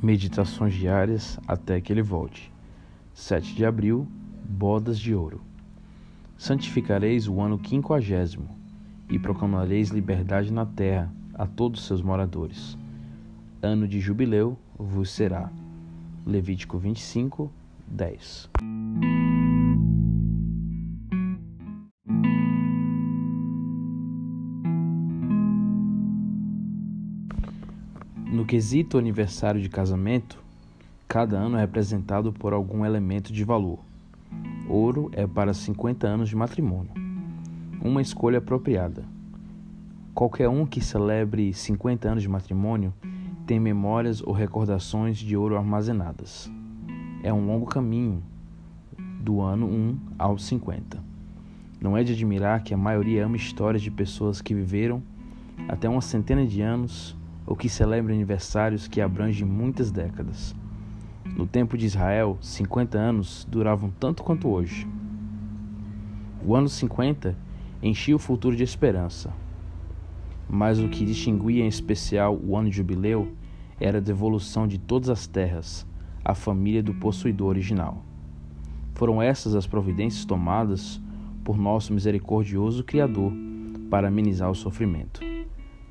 Meditações diárias até que ele volte. 7 de abril, bodas de ouro. Santificareis o ano quinquagésimo, e proclamareis liberdade na terra a todos seus moradores. Ano de jubileu vos será. Levítico 25, 10. No quesito aniversário de casamento, cada ano é representado por algum elemento de valor. Ouro é para 50 anos de matrimônio. Uma escolha apropriada. Qualquer um que celebre 50 anos de matrimônio tem memórias ou recordações de ouro armazenadas. É um longo caminho, do ano 1 aos 50. Não é de admirar que a maioria ama histórias de pessoas que viveram até uma centena de anos ou que celebra aniversários que abrangem muitas décadas. No tempo de Israel, 50 anos duravam tanto quanto hoje. O ano 50 enchia o futuro de esperança. Mas o que distinguia em especial o ano de jubileu era a devolução de todas as terras à família do possuidor original. Foram essas as providências tomadas por nosso misericordioso Criador para amenizar o sofrimento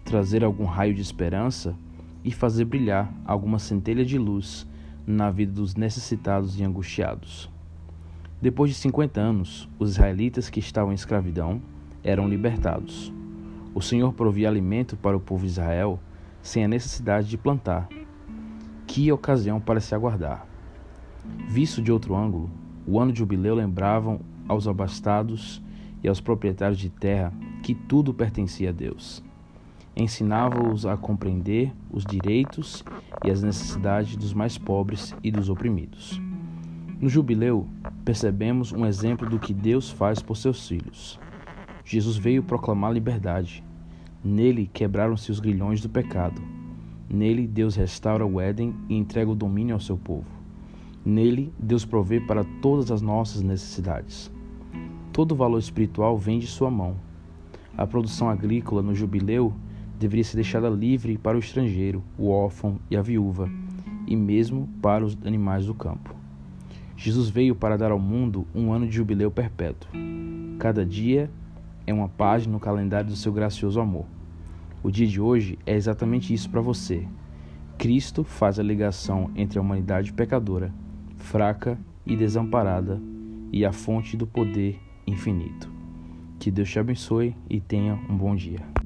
trazer algum raio de esperança e fazer brilhar alguma centelha de luz na vida dos necessitados e angustiados. Depois de 50 anos, os israelitas que estavam em escravidão eram libertados. O Senhor provia alimento para o povo de Israel sem a necessidade de plantar. Que ocasião para se aguardar! Visto de outro ângulo, o ano de jubileu lembravam aos abastados e aos proprietários de terra que tudo pertencia a Deus ensinava-os a compreender os direitos e as necessidades dos mais pobres e dos oprimidos. No jubileu, percebemos um exemplo do que Deus faz por seus filhos. Jesus veio proclamar liberdade. Nele quebraram-se os grilhões do pecado. Nele, Deus restaura o Éden e entrega o domínio ao seu povo. Nele, Deus provê para todas as nossas necessidades. Todo o valor espiritual vem de sua mão. A produção agrícola no jubileu deveria ser deixada livre para o estrangeiro, o órfão e a viúva, e mesmo para os animais do campo. Jesus veio para dar ao mundo um ano de jubileu perpétuo. Cada dia é uma página no calendário do seu gracioso amor. O dia de hoje é exatamente isso para você. Cristo faz a ligação entre a humanidade pecadora, fraca e desamparada, e a fonte do poder infinito. Que Deus te abençoe e tenha um bom dia.